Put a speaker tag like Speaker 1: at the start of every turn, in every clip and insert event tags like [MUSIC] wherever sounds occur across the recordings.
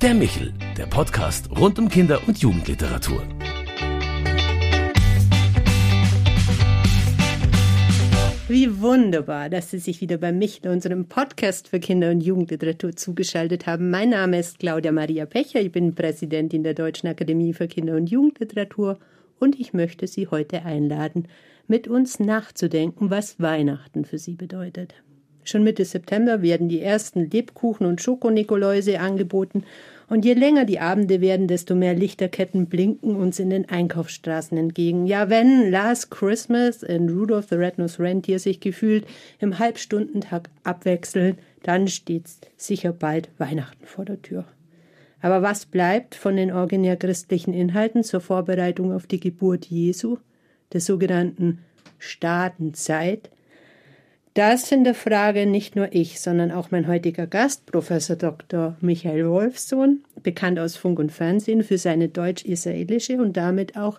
Speaker 1: Der Michel, der Podcast rund um Kinder- und Jugendliteratur.
Speaker 2: Wie wunderbar, dass Sie sich wieder bei Michel, unserem Podcast für Kinder- und Jugendliteratur, zugeschaltet haben. Mein Name ist Claudia Maria Pecher. Ich bin Präsidentin der Deutschen Akademie für Kinder- und Jugendliteratur und ich möchte Sie heute einladen, mit uns nachzudenken, was Weihnachten für Sie bedeutet. Schon Mitte September werden die ersten Lebkuchen und Schokonikoläuse angeboten und je länger die Abende werden, desto mehr Lichterketten blinken uns in den Einkaufsstraßen entgegen. Ja, wenn Last Christmas und Rudolph the Red-Nosed Reindeer sich gefühlt im Halbstundentag abwechseln, dann steht sicher bald Weihnachten vor der Tür. Aber was bleibt von den originär christlichen Inhalten zur Vorbereitung auf die Geburt Jesu, der sogenannten Staatenzeit, das hinterfrage nicht nur ich, sondern auch mein heutiger Gast, Professor Dr. Michael Wolfsohn, bekannt aus Funk und Fernsehen für seine deutsch-israelische und damit auch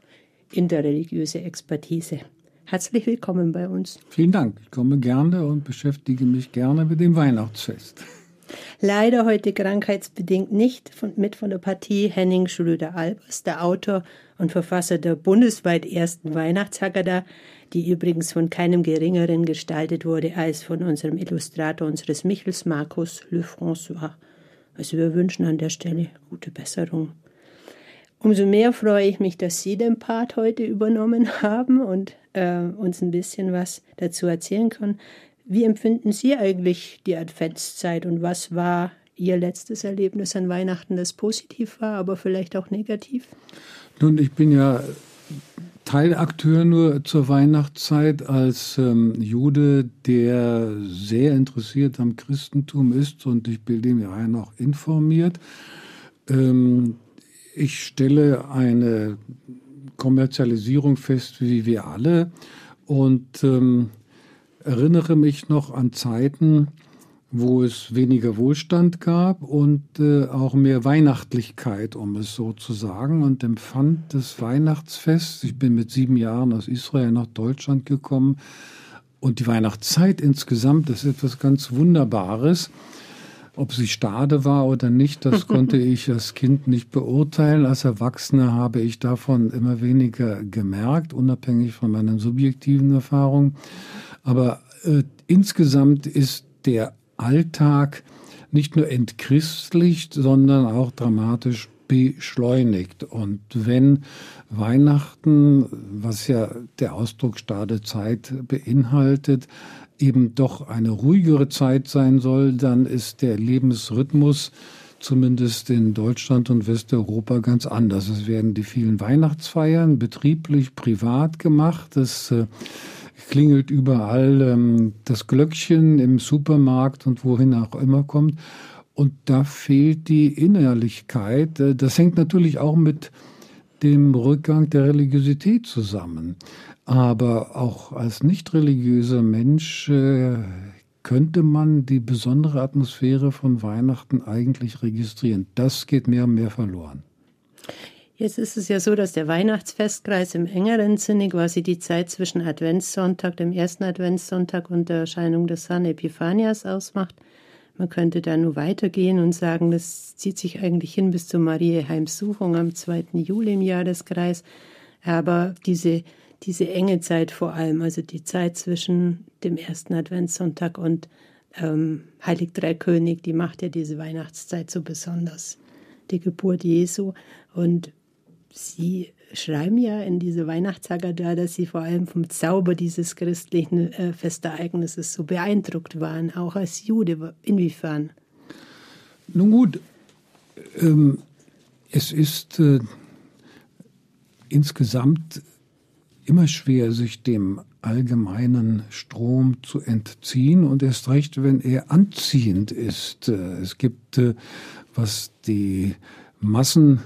Speaker 2: interreligiöse Expertise. Herzlich willkommen bei uns.
Speaker 3: Vielen Dank. Ich komme gerne und beschäftige mich gerne mit dem Weihnachtsfest.
Speaker 2: Leider heute krankheitsbedingt nicht von, mit von der Partie Henning Schröder-Albers, der Autor und Verfasser der bundesweit ersten Weihnachtshaggadah, die übrigens von keinem Geringeren gestaltet wurde als von unserem Illustrator unseres Michels, Markus Le François. Also wir wünschen an der Stelle gute Besserung. Umso mehr freue ich mich, dass Sie den Part heute übernommen haben und äh, uns ein bisschen was dazu erzählen können. Wie empfinden Sie eigentlich die Adventszeit und was war Ihr letztes Erlebnis an Weihnachten, das positiv war, aber vielleicht auch negativ?
Speaker 3: Nun, ich bin ja Teilakteur nur zur Weihnachtszeit als ähm, Jude, der sehr interessiert am Christentum ist und ich bilde mir ein auch informiert. Ähm, ich stelle eine Kommerzialisierung fest, wie wir alle, und ähm, erinnere mich noch an Zeiten, wo es weniger Wohlstand gab und äh, auch mehr Weihnachtlichkeit, um es so zu sagen, und empfand das Weihnachtsfest. Ich bin mit sieben Jahren aus Israel nach Deutschland gekommen und die Weihnachtszeit insgesamt ist etwas ganz Wunderbares. Ob sie stade war oder nicht, das [LAUGHS] konnte ich als Kind nicht beurteilen. Als Erwachsener habe ich davon immer weniger gemerkt, unabhängig von meinen subjektiven Erfahrungen. Aber äh, insgesamt ist der Alltag nicht nur entchristlicht, sondern auch dramatisch beschleunigt. Und wenn Weihnachten, was ja der Ausdruck Stade Zeit beinhaltet, eben doch eine ruhigere Zeit sein soll, dann ist der Lebensrhythmus zumindest in Deutschland und Westeuropa ganz anders. Es werden die vielen Weihnachtsfeiern betrieblich, privat gemacht. Es äh, klingelt überall ähm, das Glöckchen im Supermarkt und wohin auch immer kommt. Und da fehlt die Innerlichkeit. Äh, das hängt natürlich auch mit dem Rückgang der Religiosität zusammen. Aber auch als nicht religiöser Mensch äh, könnte man die besondere Atmosphäre von Weihnachten eigentlich registrieren. Das geht mehr und mehr verloren.
Speaker 2: Jetzt ist es ja so, dass der Weihnachtsfestkreis im engeren Sinne quasi die Zeit zwischen Adventssonntag, dem ersten Adventssonntag und der Erscheinung des San Epiphanias ausmacht. Man könnte da nur weitergehen und sagen, das zieht sich eigentlich hin bis zur Mariä-Heimsuchung am 2. Juli im Jahreskreis. Aber diese, diese enge Zeit vor allem, also die Zeit zwischen dem ersten Adventssonntag und ähm, Heilig Drei König, die macht ja diese Weihnachtszeit so besonders. Die Geburt Jesu. Und Sie schreiben ja in diese Weihnachtssaga da, dass Sie vor allem vom Zauber dieses christlichen äh, Festereignisses so beeindruckt waren, auch als Jude. Inwiefern?
Speaker 3: Nun gut, ähm, es ist äh, insgesamt immer schwer, sich dem allgemeinen Strom zu entziehen und erst recht, wenn er anziehend ist. Äh, es gibt, äh, was die Massen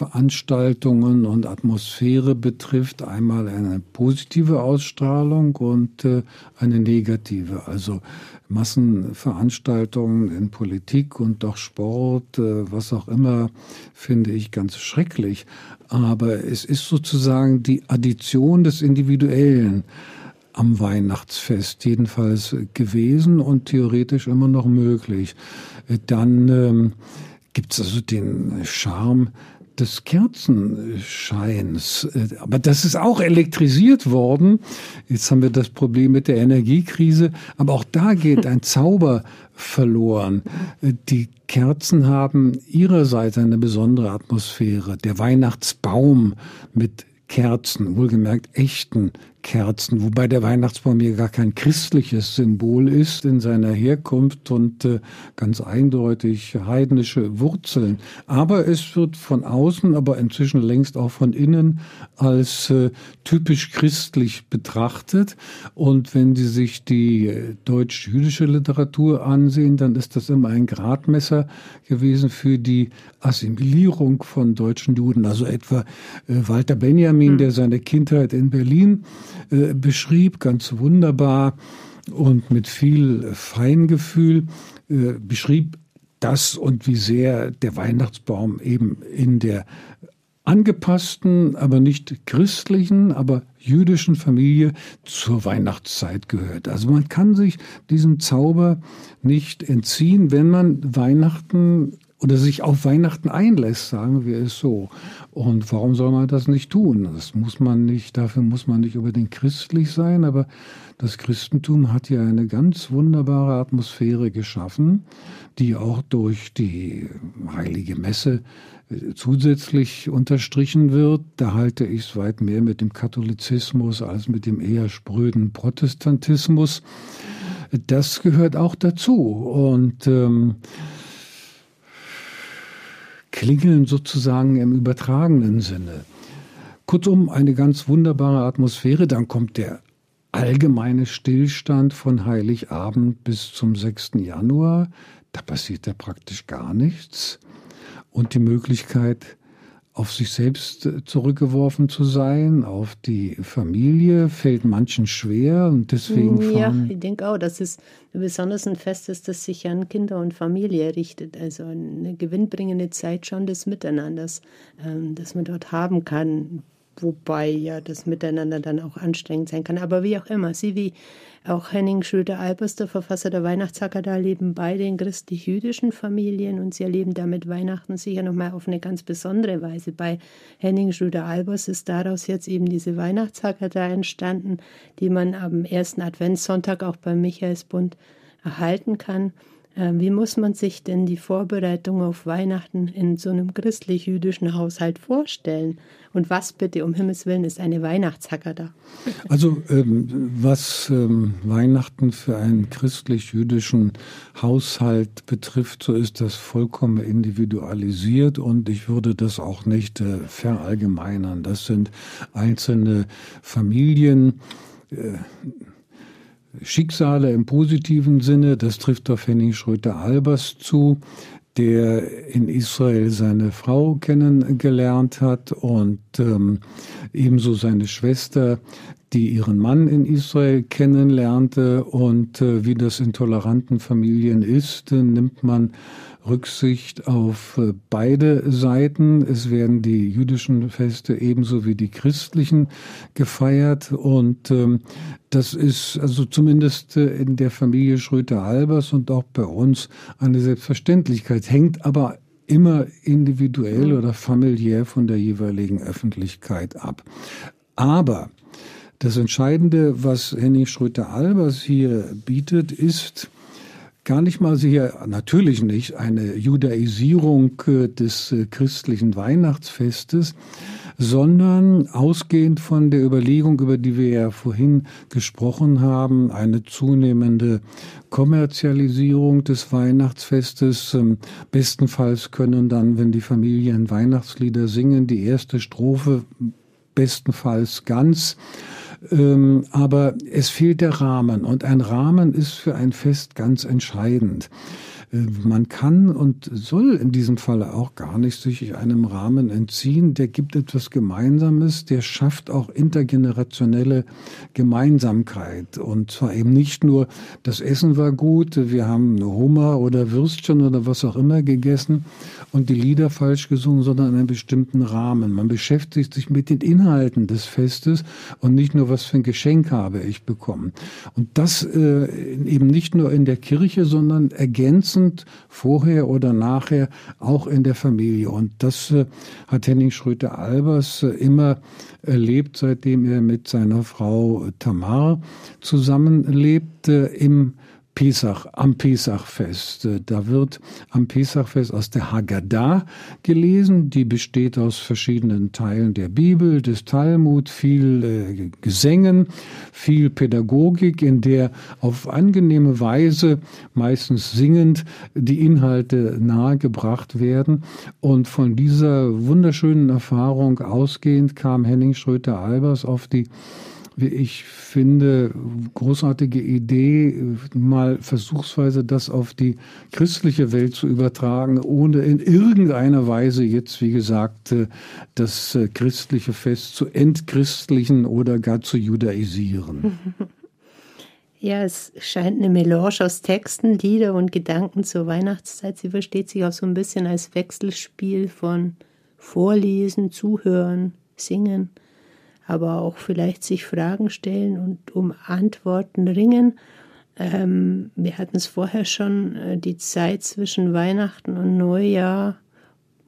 Speaker 3: Veranstaltungen und Atmosphäre betrifft, einmal eine positive Ausstrahlung und äh, eine negative. Also Massenveranstaltungen in Politik und doch Sport, äh, was auch immer, finde ich ganz schrecklich. Aber es ist sozusagen die Addition des Individuellen am Weihnachtsfest jedenfalls gewesen und theoretisch immer noch möglich. Dann ähm, gibt es also den Charme des Kerzenscheins. Aber das ist auch elektrisiert worden. Jetzt haben wir das Problem mit der Energiekrise. Aber auch da geht ein [LAUGHS] Zauber verloren. Die Kerzen haben ihrerseits eine besondere Atmosphäre. Der Weihnachtsbaum mit Kerzen, wohlgemerkt echten Kerzen, wobei der Weihnachtsbaum hier gar kein christliches Symbol ist in seiner Herkunft und äh, ganz eindeutig heidnische Wurzeln. Aber es wird von außen, aber inzwischen längst auch von innen als äh, typisch christlich betrachtet. Und wenn Sie sich die äh, deutsch-jüdische Literatur ansehen, dann ist das immer ein Gradmesser gewesen für die Assimilierung von deutschen Juden. Also etwa äh, Walter Benjamin, hm. der seine Kindheit in Berlin äh, beschrieb, ganz wunderbar und mit viel Feingefühl äh, beschrieb das und wie sehr der Weihnachtsbaum eben in der angepassten, aber nicht christlichen, aber jüdischen Familie zur Weihnachtszeit gehört. Also man kann sich diesem Zauber nicht entziehen, wenn man Weihnachten oder sich auf Weihnachten einlässt, sagen wir es so. Und warum soll man das nicht tun? Das muss man nicht, dafür muss man nicht unbedingt christlich sein, aber das Christentum hat ja eine ganz wunderbare Atmosphäre geschaffen, die auch durch die heilige Messe äh, zusätzlich unterstrichen wird. Da halte ich es weit mehr mit dem Katholizismus als mit dem eher spröden Protestantismus. Das gehört auch dazu. Und ähm, klingeln sozusagen im übertragenen Sinne. Kurzum, eine ganz wunderbare Atmosphäre. Dann kommt der allgemeine Stillstand von Heiligabend bis zum 6. Januar. Da passiert ja praktisch gar nichts. Und die Möglichkeit, auf sich selbst äh, zurückgeworfen zu sein, auf die Familie, fällt manchen schwer und deswegen
Speaker 2: Ja, ich denke auch, dass es besonders ein Fest ist, das sich an Kinder und Familie richtet. Also eine gewinnbringende Zeit schon des Miteinanders, ähm, das man dort haben kann. Wobei ja das Miteinander dann auch anstrengend sein kann. Aber wie auch immer, Sie wie auch Henning Schröder-Albers, der Verfasser der Weihnachtshaggadah, leben beide in christlich-jüdischen Familien und sie erleben damit Weihnachten sicher nochmal auf eine ganz besondere Weise. Bei Henning Schröder-Albers ist daraus jetzt eben diese Weihnachtshaggadah entstanden, die man am ersten Adventssonntag auch beim Michaelsbund erhalten kann. Ähm, wie muss man sich denn die Vorbereitung auf Weihnachten in so einem christlich-jüdischen Haushalt vorstellen? Und was bitte um Himmels Willen ist eine Weihnachtshaggadah?
Speaker 3: Also ähm, was ähm, Weihnachten für einen christlich-jüdischen Haushalt betrifft, so ist das vollkommen individualisiert und ich würde das auch nicht äh, verallgemeinern. Das sind einzelne Familien. Äh, Schicksale im positiven Sinne, das trifft auf Henning Schröter-Albers zu, der in Israel seine Frau kennengelernt hat und ähm, ebenso seine Schwester, die ihren Mann in Israel kennenlernte. Und äh, wie das in toleranten Familien ist, äh, nimmt man Rücksicht auf äh, beide Seiten. Es werden die jüdischen Feste ebenso wie die christlichen gefeiert und ähm, das ist also zumindest äh, in der Familie Schröter-Albers und auch bei uns eine Selbstverständlichkeit, hängt aber immer individuell oder familiär von der jeweiligen Öffentlichkeit ab. Aber das Entscheidende, was Henning Schröter-Albers hier bietet, ist, gar nicht mal sicher, natürlich nicht, eine Judaisierung äh, des äh, christlichen Weihnachtsfestes, sondern ausgehend von der Überlegung, über die wir ja vorhin gesprochen haben, eine zunehmende Kommerzialisierung des Weihnachtsfestes. Ähm, bestenfalls können dann, wenn die Familien Weihnachtslieder singen, die erste Strophe bestenfalls ganz ähm, aber es fehlt der Rahmen und ein Rahmen ist für ein Fest ganz entscheidend. Äh, man kann und soll in diesem Falle auch gar nicht sich einem Rahmen entziehen. Der gibt etwas Gemeinsames, der schafft auch intergenerationelle Gemeinsamkeit. Und zwar eben nicht nur, das Essen war gut, wir haben Hummer oder Würstchen oder was auch immer gegessen und die Lieder falsch gesungen, sondern in einem bestimmten Rahmen. Man beschäftigt sich mit den Inhalten des Festes und nicht nur, was für ein Geschenk habe ich bekommen. Und das äh, eben nicht nur in der Kirche, sondern ergänzend vorher oder nachher, auch in der Familie. Und das äh, hat Henning Schröter-Albers äh, immer erlebt, seitdem er mit seiner Frau Tamar zusammenlebt, im Pesach, am Pesachfest. Da wird am Pesachfest aus der Haggadah gelesen. Die besteht aus verschiedenen Teilen der Bibel, des Talmud, viel äh, Gesängen, viel Pädagogik, in der auf angenehme Weise, meistens singend, die Inhalte nahegebracht werden. Und von dieser wunderschönen Erfahrung ausgehend kam Henning Schröter-Albers auf die ich finde, großartige Idee, mal versuchsweise das auf die christliche Welt zu übertragen, ohne in irgendeiner Weise jetzt, wie gesagt, äh, das äh, christliche Fest zu entchristlichen oder gar zu judaisieren. [LAUGHS]
Speaker 2: Ja, es scheint eine Melange aus Texten, Lieder und Gedanken zur Weihnachtszeit. Sie versteht sich auch so ein bisschen als Wechselspiel von Vorlesen, Zuhören, Singen aber auch vielleicht sich Fragen stellen und um Antworten ringen. Ähm, wir hatten es vorher schon, äh, die Zeit zwischen Weihnachten und Neujahr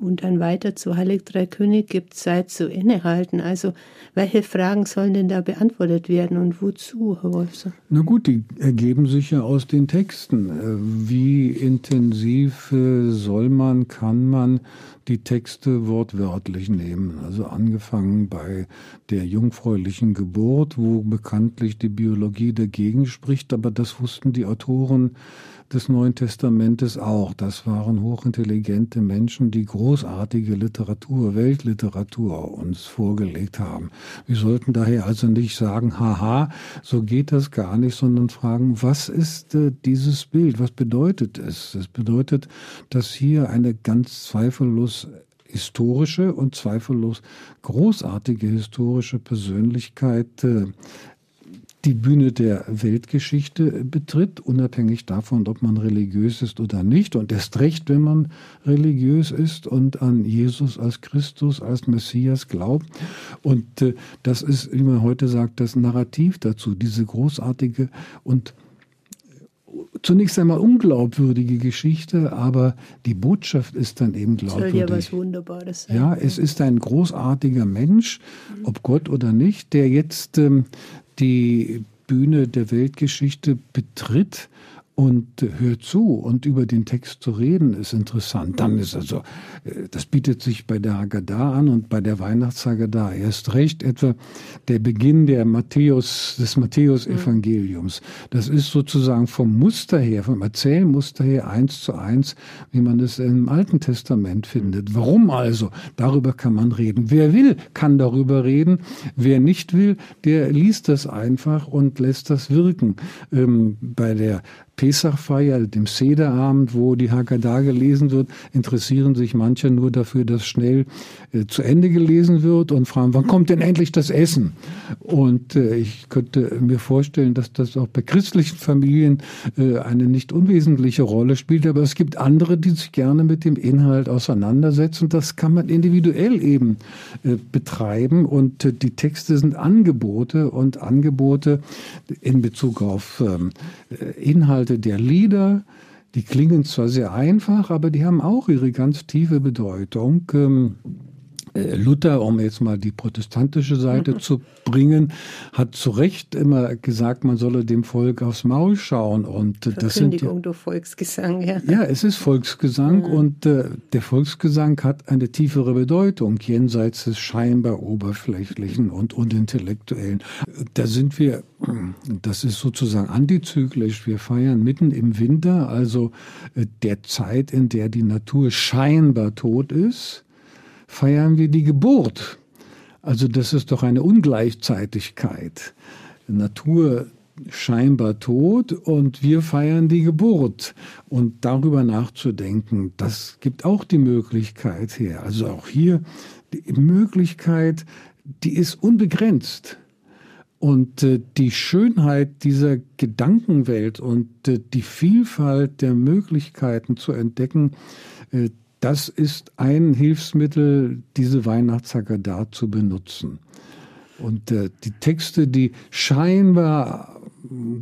Speaker 2: und dann weiter zu Heilig Drei König gibt Zeit zu innehalten. Also welche Fragen sollen denn da beantwortet werden und wozu, Herr Wolfson?
Speaker 3: Na gut, die ergeben sich ja aus den Texten. Äh, wie intensiv äh, soll man, kann man die Texte wortwörtlich nehmen? Also angefangen bei der jungfräulichen Geburt, wo bekanntlich die Biologie dagegen spricht, aber das wussten die Autoren des Neuen Testamentes auch. Das waren hochintelligente Menschen, die großartige Literatur, Weltliteratur uns vorgelegt haben. Wir sollten daher also nicht sagen, haha, so geht das gar nicht, sondern fragen, was ist äh, dieses Bild? Was bedeutet es? Es bedeutet, dass hier eine ganz zweifellos historische und zweifellos großartige historische Persönlichkeit äh, die Bühne der Weltgeschichte betritt, unabhängig davon, ob man religiös ist oder nicht. Und erst recht, wenn man religiös ist und an Jesus als Christus, als Messias glaubt. Und äh, das ist, wie man heute sagt, das Narrativ dazu, diese großartige und zunächst einmal unglaubwürdige Geschichte, aber die Botschaft ist dann eben glaubwürdig. Soll ja was Wunderbares sein. Ja, es ist ein großartiger Mensch, ob Gott oder nicht, der jetzt ähm, die Bühne der Weltgeschichte betritt und hört zu und über den Text zu reden ist interessant. Dann ist also, äh, das bietet sich bei der Haggadah an und bei der Weihnachtshaggadah erst recht etwa der Beginn der Matthäus, des Matthäus-Evangeliums. Das ist sozusagen vom Muster her, vom Erzählmuster her eins zu eins, wie man es im Alten Testament findet. Warum also? Darüber kann man reden. Wer will, kann darüber reden. Wer nicht will, der liest das einfach und lässt das wirken. Ähm, bei der Pesachfeier, dem Sederabend, wo die Haggadah gelesen wird, interessieren sich manche nur dafür, dass schnell äh, zu Ende gelesen wird und fragen, wann kommt denn endlich das Essen? Und äh, ich könnte mir vorstellen, dass das auch bei christlichen Familien äh, eine nicht unwesentliche Rolle spielt, aber es gibt andere, die sich gerne mit dem Inhalt auseinandersetzen. Das kann man individuell eben betreiben und die Texte sind Angebote und Angebote in Bezug auf ähm, äh, Inhalt Inhalte der Lieder, die klingen zwar sehr einfach, aber die haben auch ihre ganz tiefe Bedeutung. Ähm, äh, Luther, um jetzt mal die protestantische Seite mhm. zu bringen, hat zu Recht immer gesagt, man solle dem Volk aufs Maul schauen. Und
Speaker 2: äh, das sind ja, durch Volksgesang, ja.
Speaker 3: Ja, es ist Volksgesang mhm. und äh, der Volksgesang hat eine tiefere Bedeutung jenseits des scheinbar oberflächlichen und unintellektuellen. Da sind wir, das ist sozusagen antizyklisch. Wir feiern mitten im Winter, also äh, der Zeit, in der die Natur scheinbar tot ist feiern wir die Geburt. Also das ist doch eine Ungleichzeitigkeit. Natur scheinbar tot und wir feiern die Geburt. Und darüber nachzudenken, das gibt auch die Möglichkeit her. Also auch hier die Möglichkeit, die ist unbegrenzt. Und äh, die Schönheit dieser Gedankenwelt und äh, die Vielfalt der Möglichkeiten zu entdecken, äh, das ist ein Hilfsmittel, diese Weihnachtshaggadah zu benutzen. Und äh, die Texte, die scheinbar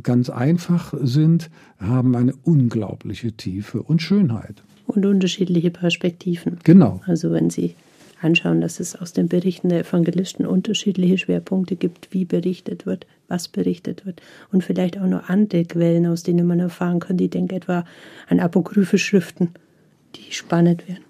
Speaker 3: ganz einfach sind, haben eine unglaubliche Tiefe und Schönheit.
Speaker 2: Und unterschiedliche Perspektiven.
Speaker 3: Genau.
Speaker 2: Also wenn Sie anschauen, dass es aus den Berichten der Evangelisten unterschiedliche Schwerpunkte gibt, wie berichtet wird, was berichtet wird. Und vielleicht auch noch andere Quellen, aus denen man erfahren kann. Ich denke etwa an apokryphe Schriften, die spannend wären.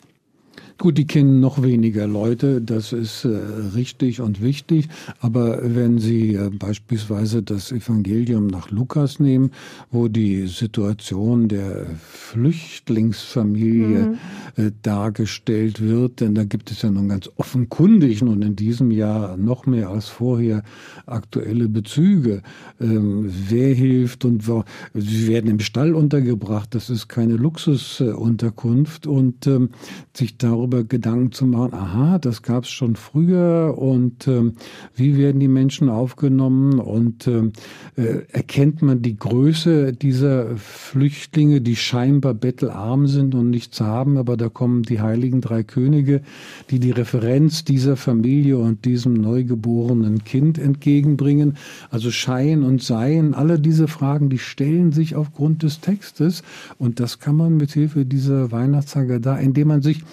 Speaker 3: Gut, die kennen noch weniger Leute, das ist äh, richtig und wichtig. Aber wenn Sie äh, beispielsweise das Evangelium nach Lukas nehmen, wo die Situation der Flüchtlingsfamilie mhm. äh, dargestellt wird, denn da gibt es ja nun ganz offenkundig und in diesem Jahr noch mehr als vorher aktuelle Bezüge. Ähm, wer hilft und wo, sie werden im Stall untergebracht, das ist keine Luxusunterkunft und ähm, sich darüber darüber Gedanken zu machen, aha, das gab es schon früher und ähm, wie werden die Menschen aufgenommen und ähm, äh, erkennt man die Größe dieser Flüchtlinge, die scheinbar bettelarm sind und nichts haben, aber da kommen die heiligen drei Könige, die die Referenz dieser Familie und diesem neugeborenen Kind entgegenbringen. Also Schein und Sein, alle diese Fragen, die stellen sich aufgrund des Textes und das kann man mit Hilfe dieser Weihnachtssage indem man sich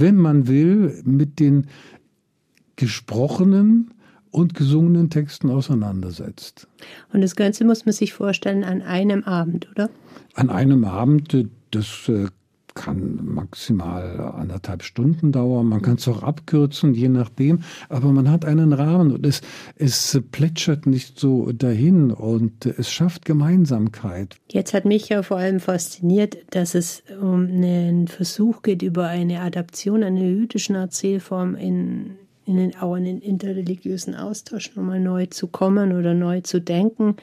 Speaker 3: wenn man will, mit den gesprochenen und gesungenen Texten auseinandersetzt.
Speaker 2: Und das Ganze muss man sich vorstellen an einem Abend, oder?
Speaker 3: An einem Abend, das äh, kann maximal anderthalb Stunden dauern. Man kann es auch abkürzen, je nachdem. Aber man hat einen Rahmen und es, es plätschert nicht so dahin und es schafft Gemeinsamkeit.
Speaker 2: Jetzt hat mich ja vor allem fasziniert, dass es um einen Versuch geht, über eine Adaption einer jüdischen Erzählform in, in den, auch in den interreligiösen Austausch nochmal neu zu kommen oder neu zu denken.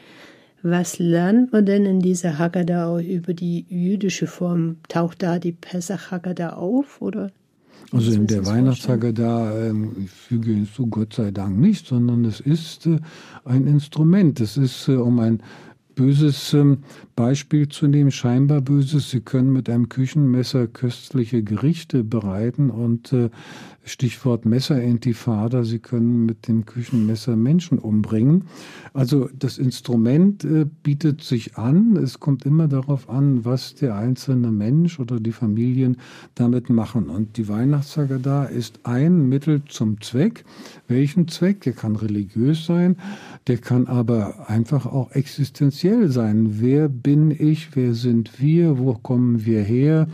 Speaker 2: Was lernt man denn in dieser Haggadah über die jüdische Form? Taucht da die Pesach Haggadah auf oder?
Speaker 3: Also in der Weihnachtshaggadah ähm, ich füge hinzu, Gott sei Dank nicht, sondern es ist äh, ein Instrument. Es ist äh, um ein böses ähm, Beispiel zu nehmen, scheinbar böses. Sie können mit einem Küchenmesser köstliche Gerichte bereiten und äh, Stichwort Messerintifada, Sie können mit dem Küchenmesser Menschen umbringen. Also das Instrument äh, bietet sich an. Es kommt immer darauf an, was der einzelne Mensch oder die Familien damit machen. Und die Weihnachtssage da ist ein Mittel zum Zweck. Welchen Zweck? Der kann religiös sein, der kann aber einfach auch existenziell sein. Wer bin ich? Wer sind wir? Wo kommen wir her?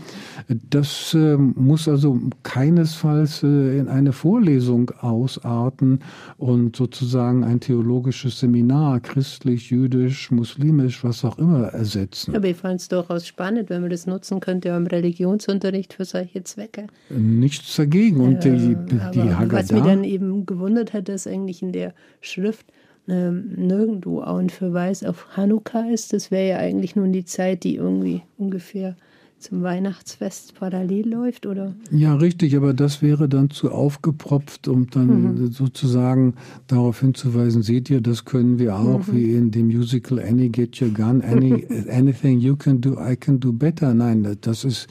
Speaker 3: Das äh, muss also keinesfalls äh, in eine Vorlesung ausarten und sozusagen ein theologisches Seminar, christlich, jüdisch, muslimisch, was auch immer, ersetzen.
Speaker 2: Aber ich fand es durchaus spannend, wenn man das nutzen könnte im Religionsunterricht für solche Zwecke.
Speaker 3: Nichts dagegen. Und äh, die, die Haggadah,
Speaker 2: Was mich dann eben gewundert hat, dass eigentlich in der Schrift ähm, nirgendwo auch ein Verweis auf Hanukkah ist. Das wäre ja eigentlich nun die Zeit, die irgendwie ungefähr zum Weihnachtsfest parallel läuft, oder?
Speaker 3: Ja, richtig, aber das wäre dann zu aufgepropft, um dann mhm. sozusagen darauf hinzuweisen, seht ihr, das können wir auch, mhm. wie in dem Musical Annie Get Your Gun, Annie, [LAUGHS] anything you can do, I can do better. Nein, das ist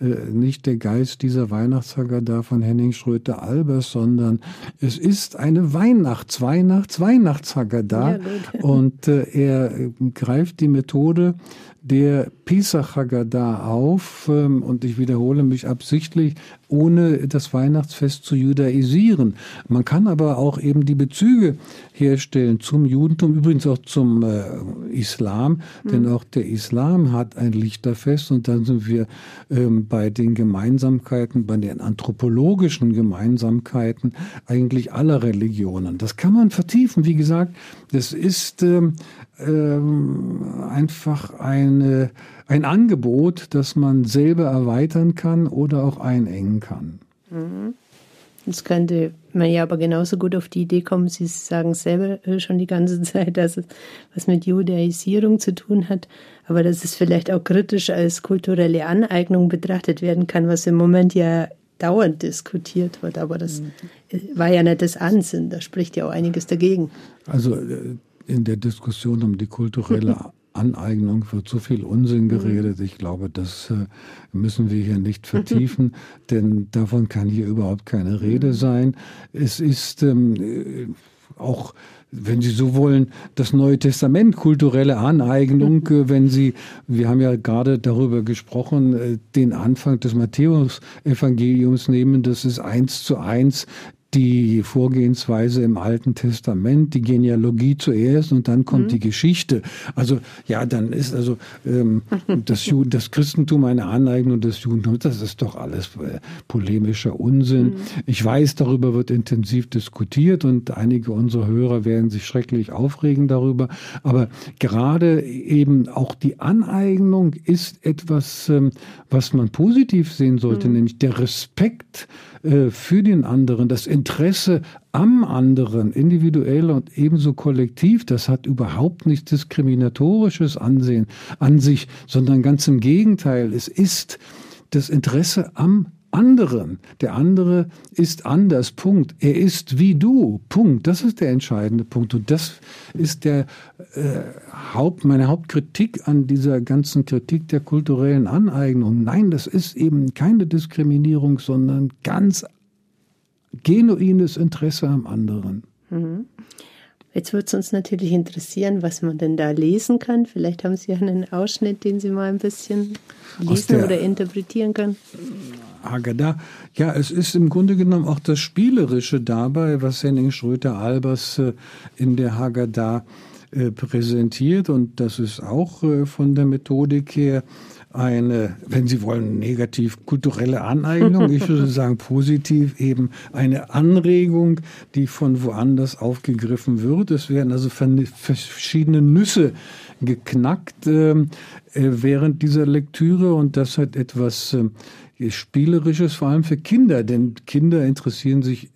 Speaker 3: äh, nicht der Geist dieser Weihnachtssaga da von Henning Schröter-Albers, sondern es ist eine Weihnachts-, Weihnachts-, Weihnachtssaga da. Ja, und äh, er greift die Methode der Pesach Haggadah auf, ähm, und ich wiederhole mich absichtlich, ohne das Weihnachtsfest zu judaisieren. Man kann aber auch eben die Bezüge herstellen zum Judentum, übrigens auch zum äh, Islam, mhm. denn auch der Islam hat ein Lichterfest und dann sind wir ähm, bei den Gemeinsamkeiten, bei den anthropologischen Gemeinsamkeiten eigentlich aller Religionen. Das kann man vertiefen. Wie gesagt, das ist ähm, ähm, einfach eine, ein Angebot, das man selber erweitern kann oder auch einengen kann.
Speaker 2: Mhm. Jetzt könnte man ja aber genauso gut auf die Idee kommen, Sie sagen selber schon die ganze [LAUGHS] Zeit, dass es was mit Judaisierung zu tun hat, aber dass es vielleicht auch kritisch als kulturelle Aneignung betrachtet werden kann, was im Moment ja dauernd diskutiert wird. Aber das mhm. war ja nicht das Ansinnen, da spricht ja auch einiges dagegen.
Speaker 3: Also äh, in der Diskussion um die kulturelle [LAUGHS] Aneignung wird so viel Unsinn geredet. Ich glaube, das äh, müssen wir hier nicht vertiefen, [LAUGHS] denn davon kann hier überhaupt keine Rede sein. Es ist ähm, auch wenn Sie so wollen, das Neue Testament, kulturelle Aneignung, mhm. [LAUGHS] wenn Sie, wir haben ja gerade darüber gesprochen, äh, den Anfang des Matthäus-Evangeliums nehmen, das ist eins zu eins die Vorgehensweise im Alten Testament, die Genealogie zuerst und dann kommt mhm. die Geschichte. Also ja, dann ist also ähm, [LAUGHS] das, das Christentum eine Aneignung des Judentums. Das ist doch alles äh, polemischer Unsinn. Mhm. Ich weiß, darüber wird intensiv diskutiert und einige unserer Hörer werden sich schrecklich aufregen darüber. Aber gerade eben auch die Aneignung ist etwas, ähm, was man positiv sehen sollte, mhm. nämlich der Respekt äh, für den anderen, das Interesse am anderen, individuell und ebenso kollektiv, das hat überhaupt nichts Diskriminatorisches Ansehen an sich, sondern ganz im Gegenteil. Es ist das Interesse am anderen. Der andere ist anders. Punkt. Er ist wie du. Punkt. Das ist der entscheidende Punkt. Und das ist der äh, Haupt, meine Hauptkritik an dieser ganzen Kritik der kulturellen Aneignung. Nein, das ist eben keine Diskriminierung, sondern ganz genuines Interesse am anderen. Mhm.
Speaker 2: Jetzt würde es uns natürlich interessieren, was man denn da lesen kann. Vielleicht haben Sie einen Ausschnitt, den Sie mal ein bisschen lesen oder interpretieren können.
Speaker 3: Haggadah. Ja, es ist im Grunde genommen auch das Spielerische dabei, was Henning Schröter-Albers äh, in der Haggadah äh, präsentiert. Und das ist auch äh, von der Methodik her eine, wenn Sie wollen, negativ kulturelle Aneignung. Ich würde [LAUGHS] sagen positiv eben eine Anregung, die von woanders aufgegriffen wird. Es werden also verschiedene Nüsse geknackt äh, während dieser Lektüre und das hat etwas äh, Spielerisches, vor allem für Kinder, denn Kinder interessieren sich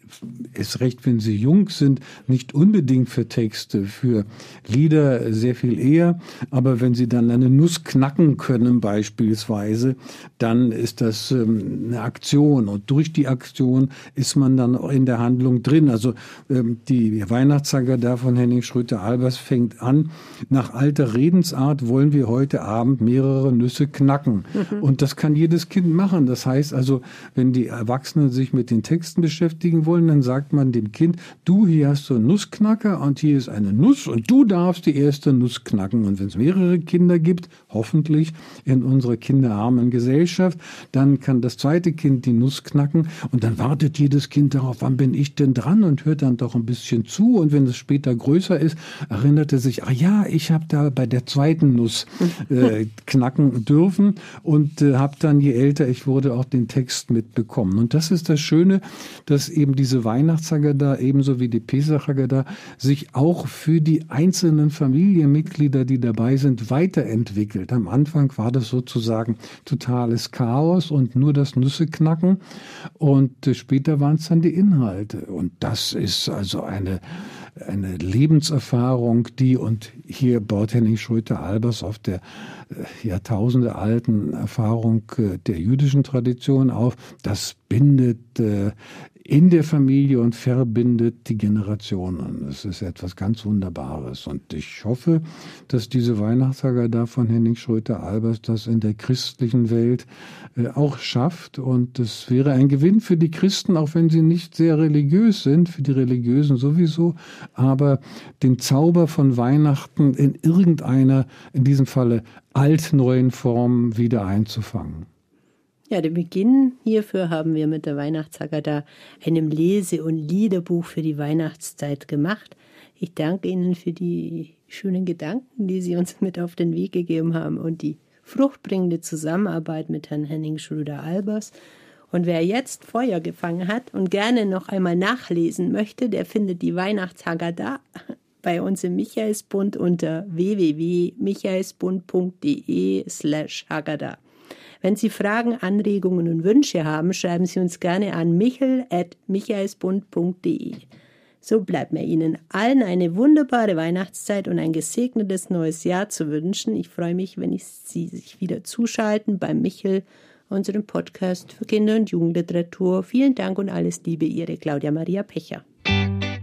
Speaker 3: ist recht, wenn sie jung sind, nicht unbedingt für Texte, für Lieder sehr viel eher. Aber wenn sie dann eine Nuss knacken können beispielsweise, dann ist das ähm, eine Aktion. Und durch die Aktion ist man dann in der Handlung drin. Also ähm, die Weihnachtssaga da von Henning Schröter-Albers fängt an. Nach alter Redensart wollen wir heute Abend mehrere Nüsse knacken. Mhm. Und das kann jedes Kind machen. Das heißt also, wenn die Erwachsenen sich mit den Texten beschäftigen wollen, dann sagt man dem Kind, du hier hast so einen Nussknacker und hier ist eine Nuss und du darfst die erste Nuss knacken. Und wenn es mehrere Kinder gibt, hoffentlich in unserer kinderarmen Gesellschaft, dann kann das zweite Kind die Nuss knacken und dann wartet jedes Kind darauf, wann bin ich denn dran und hört dann doch ein bisschen zu. Und wenn es später größer ist, erinnert er sich, ah ja, ich habe da bei der zweiten Nuss äh, [LAUGHS] knacken dürfen und äh, habe dann, je älter ich wurde, auch den Text mitbekommen. Und das ist das Schöne, dass eben diese Weihnachtshaggadah ebenso wie die Pesach-Haggadah sich auch für die einzelnen Familienmitglieder, die dabei sind, weiterentwickelt. Am Anfang war das sozusagen totales Chaos und nur das Nüsseknacken und später waren es dann die Inhalte. Und das ist also eine eine Lebenserfahrung, die, und hier baut Henning Schröter-Albers auf der äh, Jahrtausende alten Erfahrung äh, der jüdischen Tradition auf, das bindet äh, in der Familie und verbindet die Generationen. Es ist etwas ganz Wunderbares. Und ich hoffe, dass diese Weihnachtssaga da von Henning Schröter-Albers das in der christlichen Welt äh, auch schafft. Und es wäre ein Gewinn für die Christen, auch wenn sie nicht sehr religiös sind, für die Religiösen sowieso, aber den Zauber von Weihnachten in irgendeiner, in diesem Falle altneuen Form wieder einzufangen.
Speaker 2: Ja, den Beginn hierfür haben wir mit der Weihnachtshaggadah, einem Lese- und Liederbuch für die Weihnachtszeit gemacht. Ich danke Ihnen für die schönen Gedanken, die Sie uns [LAUGHS] mit auf den Weg gegeben haben und die fruchtbringende Zusammenarbeit mit Herrn Henning Schröder-Albers. Und wer jetzt Feuer gefangen hat und gerne noch einmal nachlesen möchte, der findet die Weihnachtshaggadah [LAUGHS] bei uns im Michaelsbund unter www.michaelsbund.de slash Haggadah. Wenn Sie Fragen, Anregungen und Wünsche haben, schreiben Sie uns gerne an michel.michaelsbund.de. So bleibt mir Ihnen allen eine wunderbare Weihnachtszeit und ein gesegnetes neues Jahr zu wünschen. Ich freue mich, wenn ich Sie sich wieder zuschalten beim Michel, unserem Podcast für Kinder- und Jugendliteratur. Vielen Dank und alles Liebe, Ihre Claudia Maria Pecher.